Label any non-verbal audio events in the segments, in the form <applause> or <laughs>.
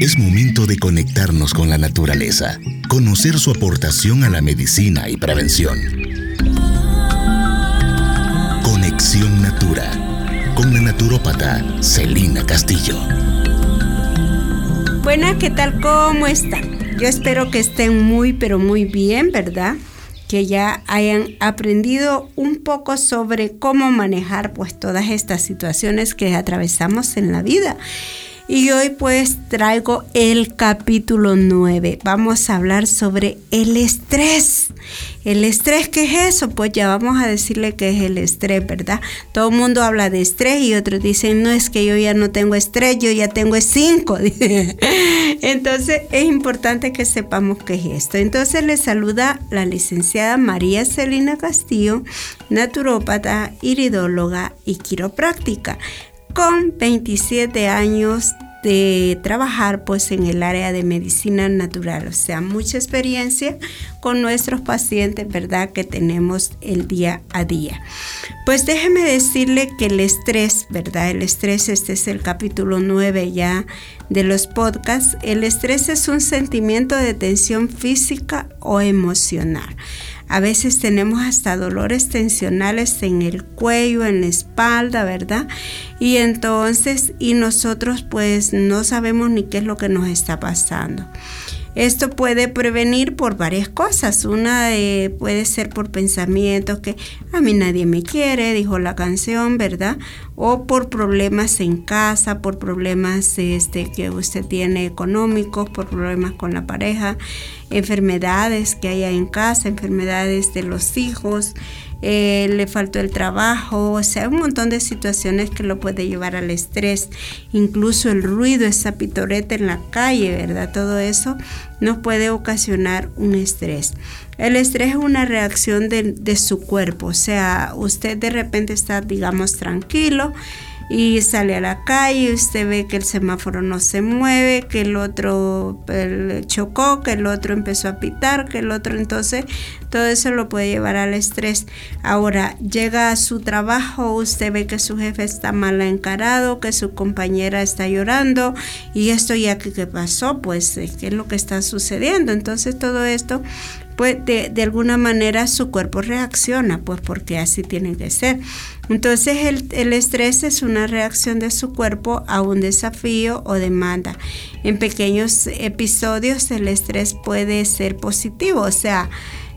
Es momento de conectarnos con la naturaleza, conocer su aportación a la medicina y prevención. Conexión Natura, con la naturópata Celina Castillo. Buena, ¿qué tal? ¿Cómo están? Yo espero que estén muy, pero muy bien, ¿verdad? que ya hayan aprendido un poco sobre cómo manejar pues todas estas situaciones que atravesamos en la vida. Y hoy pues traigo el capítulo 9. Vamos a hablar sobre el estrés. El estrés, ¿qué es eso? Pues ya vamos a decirle que es el estrés, ¿verdad? Todo el mundo habla de estrés y otros dicen, no es que yo ya no tengo estrés, yo ya tengo cinco. <laughs> Entonces es importante que sepamos qué es esto. Entonces le saluda la licenciada María Celina Castillo, naturópata, iridóloga y quiropráctica con 27 años de trabajar pues en el área de medicina natural, o sea, mucha experiencia con nuestros pacientes, ¿verdad? Que tenemos el día a día. Pues déjeme decirle que el estrés, ¿verdad? El estrés, este es el capítulo 9 ya de los podcasts, el estrés es un sentimiento de tensión física o emocional. A veces tenemos hasta dolores tensionales en el cuello, en la espalda, ¿verdad? Y entonces, y nosotros pues no sabemos ni qué es lo que nos está pasando. Esto puede prevenir por varias cosas. Una puede ser por pensamientos que a mí nadie me quiere, dijo la canción, ¿verdad? O por problemas en casa, por problemas este, que usted tiene económicos, por problemas con la pareja, enfermedades que haya en casa, enfermedades de los hijos, eh, le faltó el trabajo, o sea, un montón de situaciones que lo puede llevar al estrés, incluso el ruido, esa pitoreta en la calle, ¿verdad? Todo eso nos puede ocasionar un estrés. El estrés es una reacción de, de su cuerpo, o sea, usted de repente está, digamos, tranquilo, y sale a la calle, usted ve que el semáforo no se mueve, que el otro chocó, que el otro empezó a pitar, que el otro entonces todo eso lo puede llevar al estrés. Ahora llega a su trabajo, usted ve que su jefe está mal encarado, que su compañera está llorando y esto ya que qué pasó, pues qué es lo que está sucediendo. Entonces todo esto pues de, alguna manera su cuerpo reacciona, pues porque así tiene que ser. Entonces el, el, estrés es una reacción de su cuerpo a un desafío o demanda. En pequeños episodios el estrés puede ser positivo, o sea,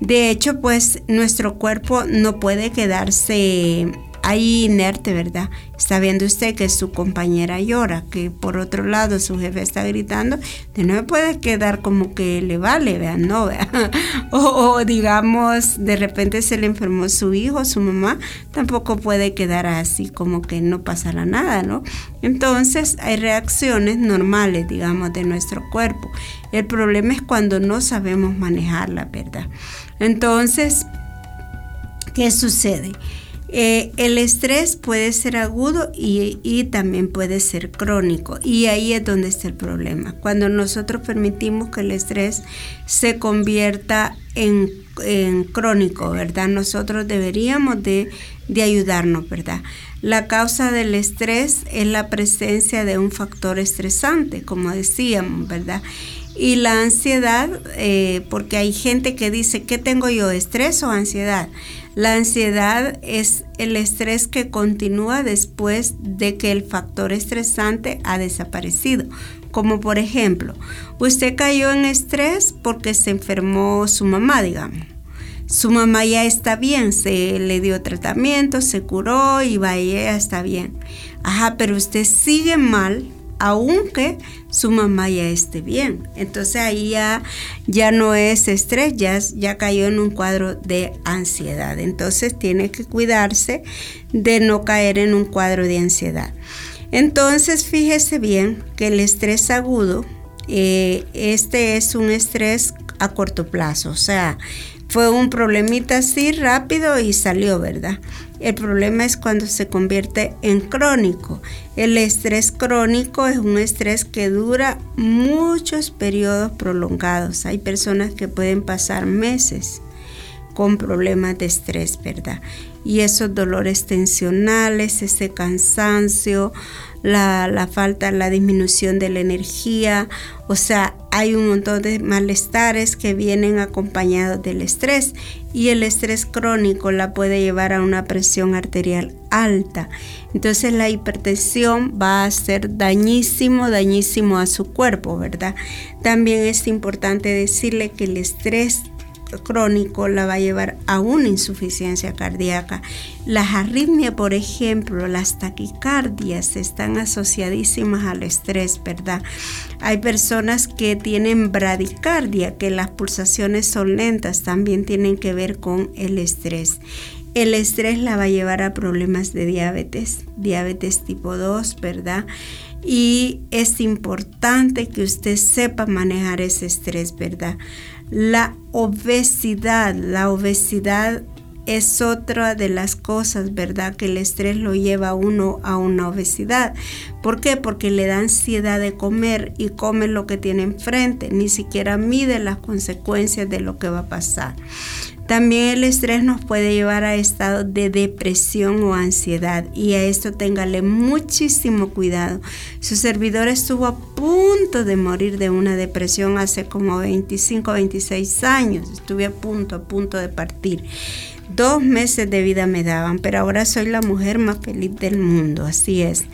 de hecho pues nuestro cuerpo no puede quedarse ahí inerte, ¿verdad? Está viendo usted que su compañera llora, que por otro lado su jefe está gritando, de no puede quedar como que le vale, vean, no, vean. <laughs> O, digamos, de repente se le enfermó su hijo, su mamá, tampoco puede quedar así como que no pasará nada, ¿no? Entonces hay reacciones normales, digamos, de nuestro cuerpo. El problema es cuando no sabemos manejarla, ¿verdad? Entonces, ¿qué sucede? Eh, el estrés puede ser agudo y, también puede ser crónico y ahí es donde está el problema. Cuando nosotros permitimos que el estrés se convierta en, crónico, ¿verdad? Nosotros deberíamos de, ayudarnos, ¿verdad? La causa del estrés es la presencia de un factor estresante, como decíamos, ¿verdad? Y la ansiedad, eh, porque hay gente que dice, ¿qué tengo yo? ¿Estrés o ansiedad? La ansiedad es el estrés que continúa después de que el factor estresante ha desaparecido. Como por ejemplo, usted cayó en estrés porque se enfermó su mamá, digamos. Su mamá ya está bien, se le dio tratamiento, se curó y va, ya está bien. Ajá, pero usted sigue mal aunque su mamá ya esté bien. Entonces ahí ya, no es estrés, ya, cayó en un cuadro de ansiedad. Entonces tiene que cuidarse de no caer en un cuadro de ansiedad. Entonces fíjese bien que el estrés agudo, eh, este es un estrés a corto plazo, o sea, fue un problemita así rápido y salió, ¿verdad? El problema es cuando se convierte en crónico. El estrés crónico es un estrés que dura muchos periodos prolongados. Hay personas que pueden pasar meses con problemas de estrés, ¿verdad? Y esos dolores tensionales, ese cansancio, la, falta, la disminución de la energía, o sea, hay un montón de malestares que vienen acompañados del estrés y el estrés crónico la puede llevar a una presión arterial alta. Entonces la hipertensión va a ser dañísimo, dañísimo a su cuerpo, ¿verdad? También es importante decirle que el estrés crónico la va a llevar a una insuficiencia cardíaca. Las arritmias, por ejemplo, las taquicardias están asociadísimas al estrés, ¿verdad? Hay personas que tienen bradicardia, que las pulsaciones son lentas, también tienen que ver con el estrés. El estrés la va a llevar a problemas de diabetes, diabetes tipo 2, ¿verdad? Y es importante que usted sepa manejar ese estrés, ¿verdad? La obesidad, la obesidad es otra de las cosas, ¿verdad? Que el estrés lo lleva a uno a una obesidad. ¿Por qué? Porque le da ansiedad de comer y come lo que tiene enfrente, ni siquiera mide las consecuencias de lo que va a pasar. También el estrés nos puede llevar a estados de depresión o ansiedad y a esto téngale muchísimo cuidado. Su servidor estuvo a punto de morir de una depresión hace como 25, 26 años. Estuve a punto, a punto de partir. Dos meses de vida me daban, pero ahora soy la mujer más feliz del mundo, así es.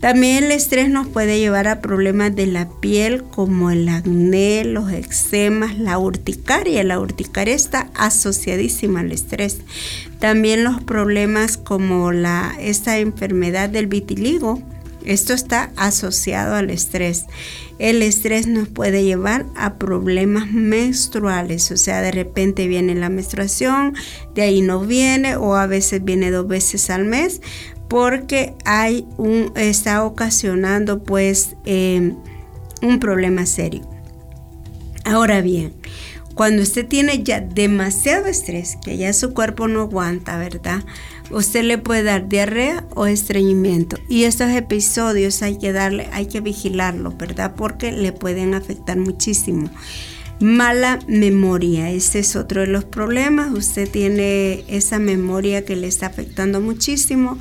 También el estrés nos puede llevar a problemas de la piel como el acné, los eczemas, la urticaria. La urticaria está asociadísima al estrés. También los problemas como la, esta enfermedad del vitiligo. Esto está asociado al estrés. El estrés nos puede llevar a problemas menstruales, o sea, de repente viene la menstruación, de ahí no viene o a veces viene dos veces al mes porque hay un, está ocasionando pues em, un problema serio. Ahora bien, cuando usted tiene ya demasiado estrés, que ya su cuerpo no aguanta, ¿verdad? Usted le puede dar diarrea o estreñimiento. Y estos episodios hay que darle, hay que vigilarlo, ¿verdad? Porque le pueden afectar muchísimo. Mala memoria, este es otro de los problemas. Usted tiene esa memoria que le está afectando muchísimo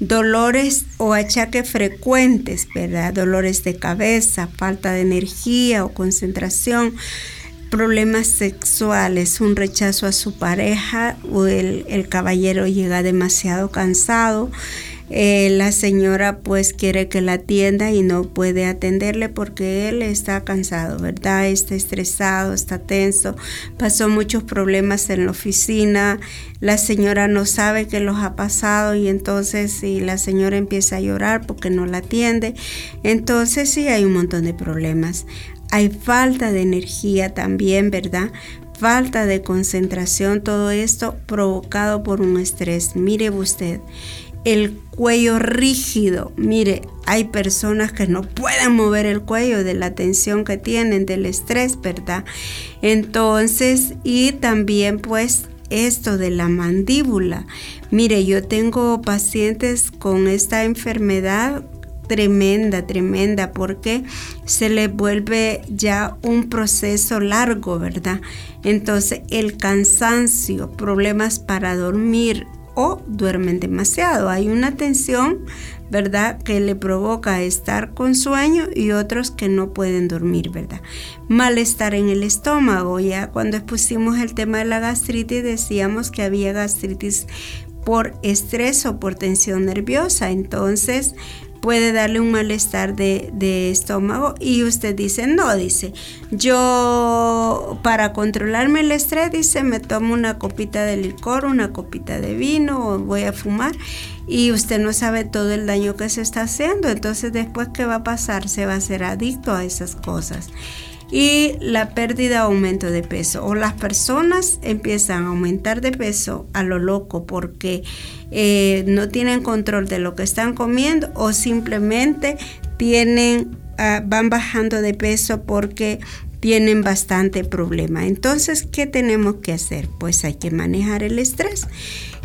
dolores o achaques frecuentes, ¿verdad? Dolores de cabeza, falta de energía o concentración, problemas sexuales, un rechazo a su pareja o el, el caballero llega demasiado cansado eh, la señora pues quiere que la atienda y no puede atenderle porque él está cansado, ¿verdad? Está estresado, está tenso, pasó muchos problemas en la oficina, la señora no sabe qué los ha pasado y entonces si la señora empieza a llorar porque no la atiende, entonces sí hay un montón de problemas. Hay falta de energía también, ¿verdad? falta de concentración, todo esto provocado por un estrés. Mire usted, el cuello rígido. Mire, hay personas que no pueden mover el cuello de la tensión que tienen, del estrés, ¿verdad? Entonces, y también pues esto de la mandíbula. Mire, yo tengo pacientes con esta enfermedad tremenda, tremenda, porque se les vuelve ya un proceso largo, ¿verdad? Entonces el cansancio, problemas para dormir, o duermen demasiado. Hay una tensión, ¿verdad?, que le provoca estar con sueño y otros que no pueden dormir, ¿verdad? Malestar en el estómago. Ya cuando expusimos el tema de la gastritis decíamos que había gastritis por estrés o por tensión nerviosa. Entonces, puede darle un malestar de, estómago y usted dice, no, dice, yo para controlarme el estrés, dice, me tomo una copita de licor, una copita de vino o voy a fumar y usted no sabe todo el daño que se está haciendo, entonces después qué va a pasar, se va a ser adicto a esas cosas y la pérdida o aumento de peso. O las personas empiezan a aumentar de peso a lo loco porque eh, no tienen control de lo que están comiendo o simplemente tienen, ah, van bajando de peso porque tienen bastante problema. Entonces, ¿qué tenemos que hacer? Pues hay que manejar el estrés.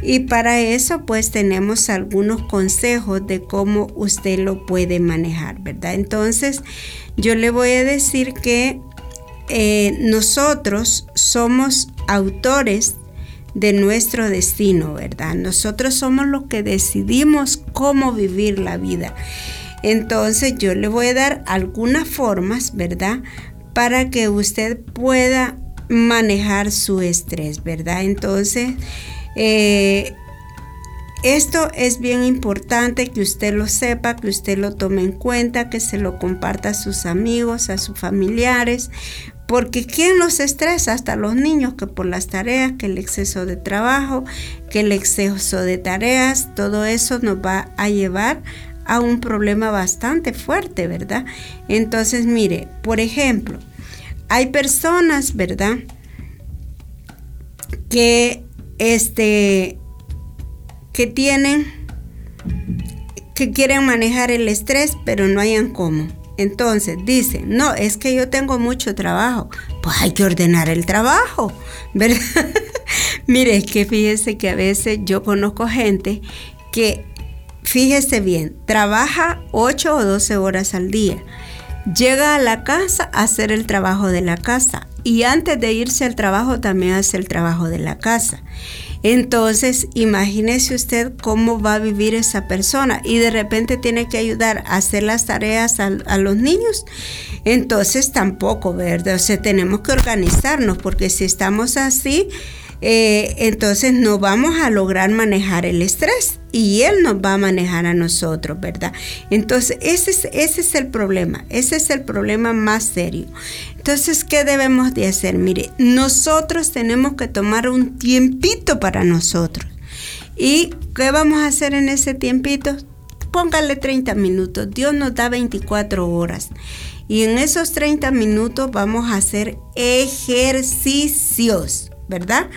Y para eso, pues tenemos algunos consejos de cómo usted lo puede manejar, ¿verdad? Entonces, yo le voy a decir que eh, nosotros somos autores de nuestro destino, ¿verdad? Nosotros somos los que decidimos cómo vivir la vida. Entonces yo le voy a dar algunas formas, ¿verdad? Para que usted pueda manejar su estrés, ¿verdad? Entonces, eh, esto es bien importante que usted lo sepa, que usted lo tome en cuenta, que se lo comparta a sus amigos, a sus familiares, porque ¿quién nos estresa? Hasta los niños que por las tareas, que el exceso de trabajo, que el exceso de tareas, todo eso nos va a llevar a un problema bastante fuerte, ¿verdad? Entonces, mire, por ejemplo, hay personas, ¿verdad? Que este que tienen, que quieren manejar el estrés, pero no hayan cómo. Entonces dicen, no, es que yo tengo mucho trabajo. Pues hay que ordenar el trabajo, ¿verdad? <laughs> Mire, es que fíjese que a veces yo conozco gente que, fíjese bien, trabaja 8 o 12 horas al día. Llega a la casa a hacer el trabajo de la casa y antes de irse al trabajo también hace el trabajo de la casa. Entonces, imagínese usted cómo va a vivir esa persona y de repente tiene que ayudar a hacer las tareas a, los niños. Entonces, tampoco, ¿verdad? O sea, tenemos que organizarnos porque si estamos así, eh, entonces no vamos a lograr manejar el estrés y él nos va a manejar a nosotros, ¿verdad? Entonces ese es, ese es el problema, ese es el problema más serio. Entonces, ¿qué debemos de hacer? Mire, nosotros tenemos que tomar un tiempito para nosotros. ¿Y qué vamos a hacer en ese tiempito? Póngale 30 minutos, Dios nos da 24 horas. Y en esos 30 minutos vamos a hacer ejercicios. ¿Verdad?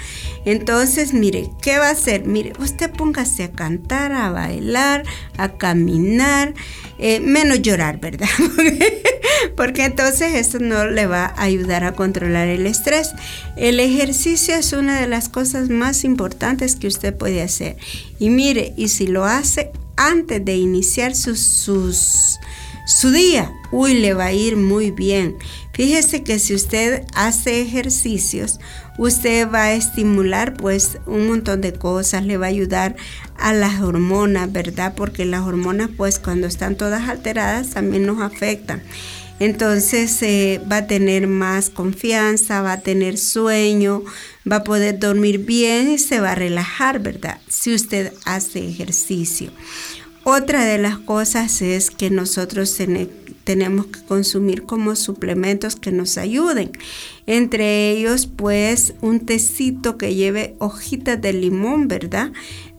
Entonces, mire, ¿qué va a hacer? Mire, usted póngase a cantar, a bailar, a caminar, eh, menos llorar, ¿verdad? <laughs> Porque entonces eso no le va a ayudar a controlar el estrés. El ejercicio es una de las cosas más importantes que usted puede hacer. Y mire, y si lo hace antes de iniciar su día, uy, le va a ir muy bien. Fíjese que si usted hace ejercicios, usted va a estimular pues un montón de cosas, le va a ayudar a las hormonas, ¿verdad? Porque las hormonas pues cuando están todas alteradas también nos afectan. Entonces eh, va a tener más confianza, va a tener sueño, va a poder dormir bien y se va a relajar, ¿verdad? Si usted hace ejercicio. Otra de las cosas es que nosotros tenemos que consumir como suplementos que nos ayuden. Entre ellos, pues, un tecito que lleve hojitas de limón, ¿verdad?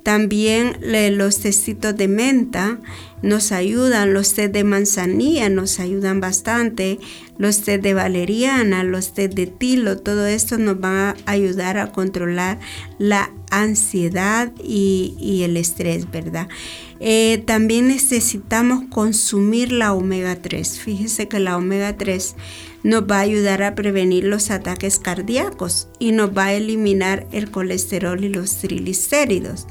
También los tecitos de menta nos ayudan, los té de manzanilla nos ayudan bastante, los té de valeriana, los té de tilo, todo esto nos va a ayudar a controlar la ansiedad y, el estrés, ¿verdad? Eh, también necesitamos consumir la omega 3. Fíjese que la omega 3 nos va a ayudar a prevenir los ataques cardíacos y nos va a eliminar el colesterol y los triglicéridos.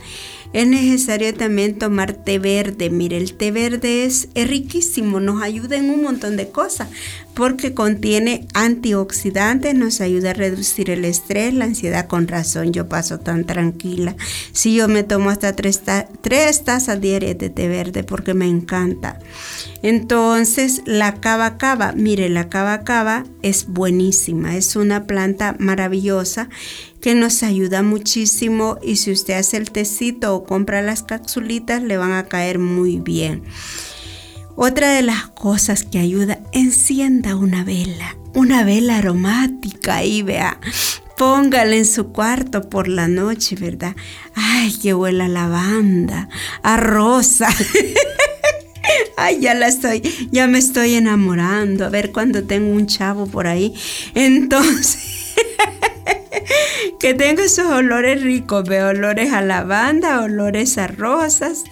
Es necesario también tomar té verde. Mire, el té verde es, riquísimo, nos ayuda en un montón de cosas porque contiene antioxidantes, nos ayuda a reducir el estrés, la ansiedad. Con razón, yo paso tan tranquila. Si yo me tomo hasta tres, tres tazas diarias de té verde porque me encanta. Entonces, la cava cava, mire, la cava cava es buenísima, es una planta maravillosa que nos ayuda muchísimo y si usted hace el tecito o compra las capsulitas le van a caer muy bien. Otra de las cosas que ayuda, encienda una vela, una vela aromática y vea, póngala en su cuarto por la noche, ¿verdad? Ay, que huela a lavanda, a rosa. <laughs> Ay, ya la estoy, ya me estoy enamorando. A ver cuando tengo un chavo por ahí. Entonces, <laughs> <laughs> que tenga esos olores ricos, veo olores a lavanda, olores a rosas.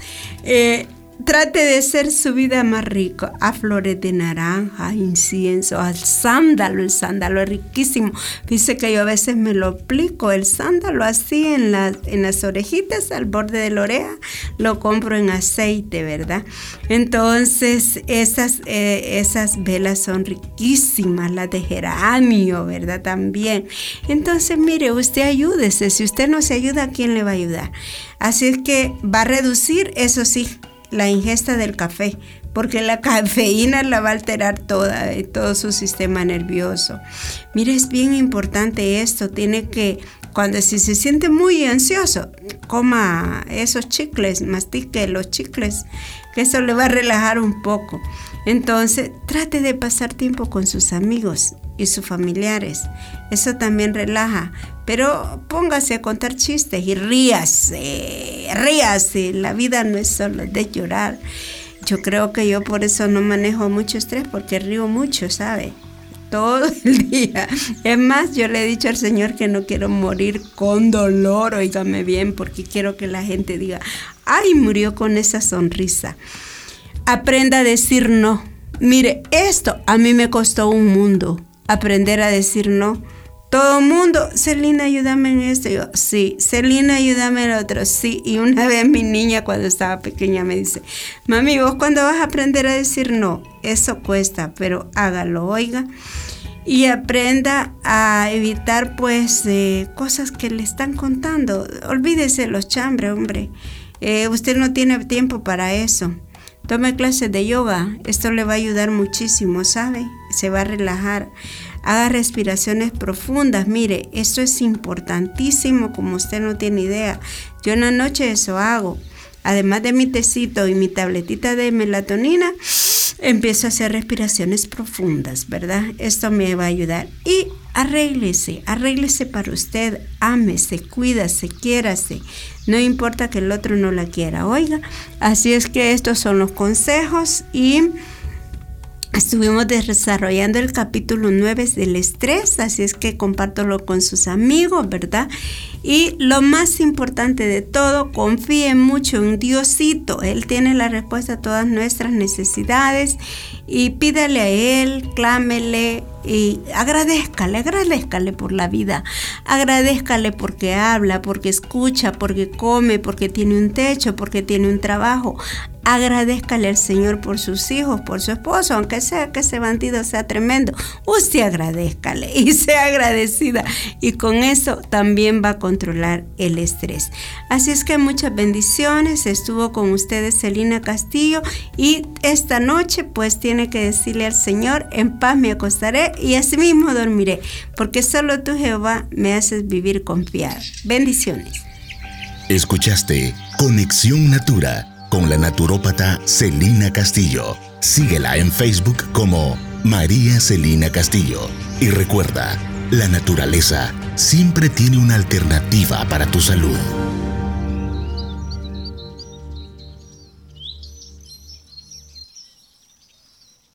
Eh, Trate de ser su vida más rico a flores de naranja, incienso, al sándalo. El sándalo es riquísimo. Dice que yo a veces me lo aplico, el sándalo así en, en las orejitas, al borde de la oreja, lo compro en aceite, ¿verdad? Entonces, esas, eh, esas velas son riquísimas, las de geranio, ¿verdad? También. Entonces, mire, usted ayúdese. Si usted no se ayuda, ¿quién le va a ayudar? Así es que va a reducir, eso sí, la ingesta del café, porque la cafeína la va a alterar toda, eh, todo su sistema nervioso. Mire, es bien importante esto, tiene que, cuando si se siente muy ansioso, coma esos chicles, mastique los chicles, que eso le va a relajar un poco. Entonces, trate de pasar tiempo con sus amigos y sus familiares. Eso también relaja. Pero póngase a contar chistes y ríase, ríase. La vida no es solo de llorar. Yo creo que yo por eso no manejo mucho estrés porque río mucho, ¿sabe? Todo el <laughs> día. Es más, yo le he dicho al Señor que no quiero morir con dolor, oígame bien, porque quiero que la gente diga, ay, murió con esa sonrisa. Aprenda a decir no. Mire, esto a mí me costó un mundo, aprender a decir no todo el mundo, Celina, ayúdame en esto. Yo, sí, Celina, ayúdame en otro. Sí, y una vez mi niña cuando estaba pequeña me dice, mami, vos cuando vas a aprender a decir no, eso cuesta, pero hágalo, oiga. Y aprenda a evitar pues eh, cosas que le están contando. Olvídese los chambres, hombre. Eh, usted no tiene tiempo para eso. Tome clases de yoga. Esto le va a ayudar muchísimo, ¿sabe? Se va a relajar haga respiraciones profundas. Mire, esto es importantísimo como usted no tiene idea. Yo en la noche eso hago. Además de mi tecito y mi tabletita de melatonina, empiezo a hacer respiraciones profundas, ¿verdad? Esto me va a ayudar. Y arréglese, arréglese para usted, ámese, cuídase, quiérase. No importa que el otro no la quiera, oiga. Así es que estos son los consejos y Estuvimos desarrollando el capítulo 9 del estrés, así es que compártelo con sus amigos, ¿verdad? Y lo más importante de todo, confíe mucho en Diosito. Él tiene la respuesta a todas nuestras necesidades y pídale a Él, clámele y agradezcale, agradezcale por la vida. Agradezcale porque habla, porque escucha, porque come, porque tiene un techo, porque tiene un trabajo. Agradezcale al Señor por sus hijos, por su esposo, aunque sea que ese bandido sea tremendo. Usted agradezcale y <laughs> sea agradecida. Y con eso también va a controlar el estrés. Así es que muchas bendiciones. Estuvo con ustedes Celina Castillo y esta noche pues tiene que decirle al Señor, en paz me acostaré y asimismo dormiré, porque solo tú Jehová me haces vivir confiado. Bendiciones. Escuchaste Conexión Natura con la naturópata Celina Castillo. Síguela en Facebook como María Celina Castillo. Y recuerda, la naturaleza siempre tiene una alternativa para tu salud.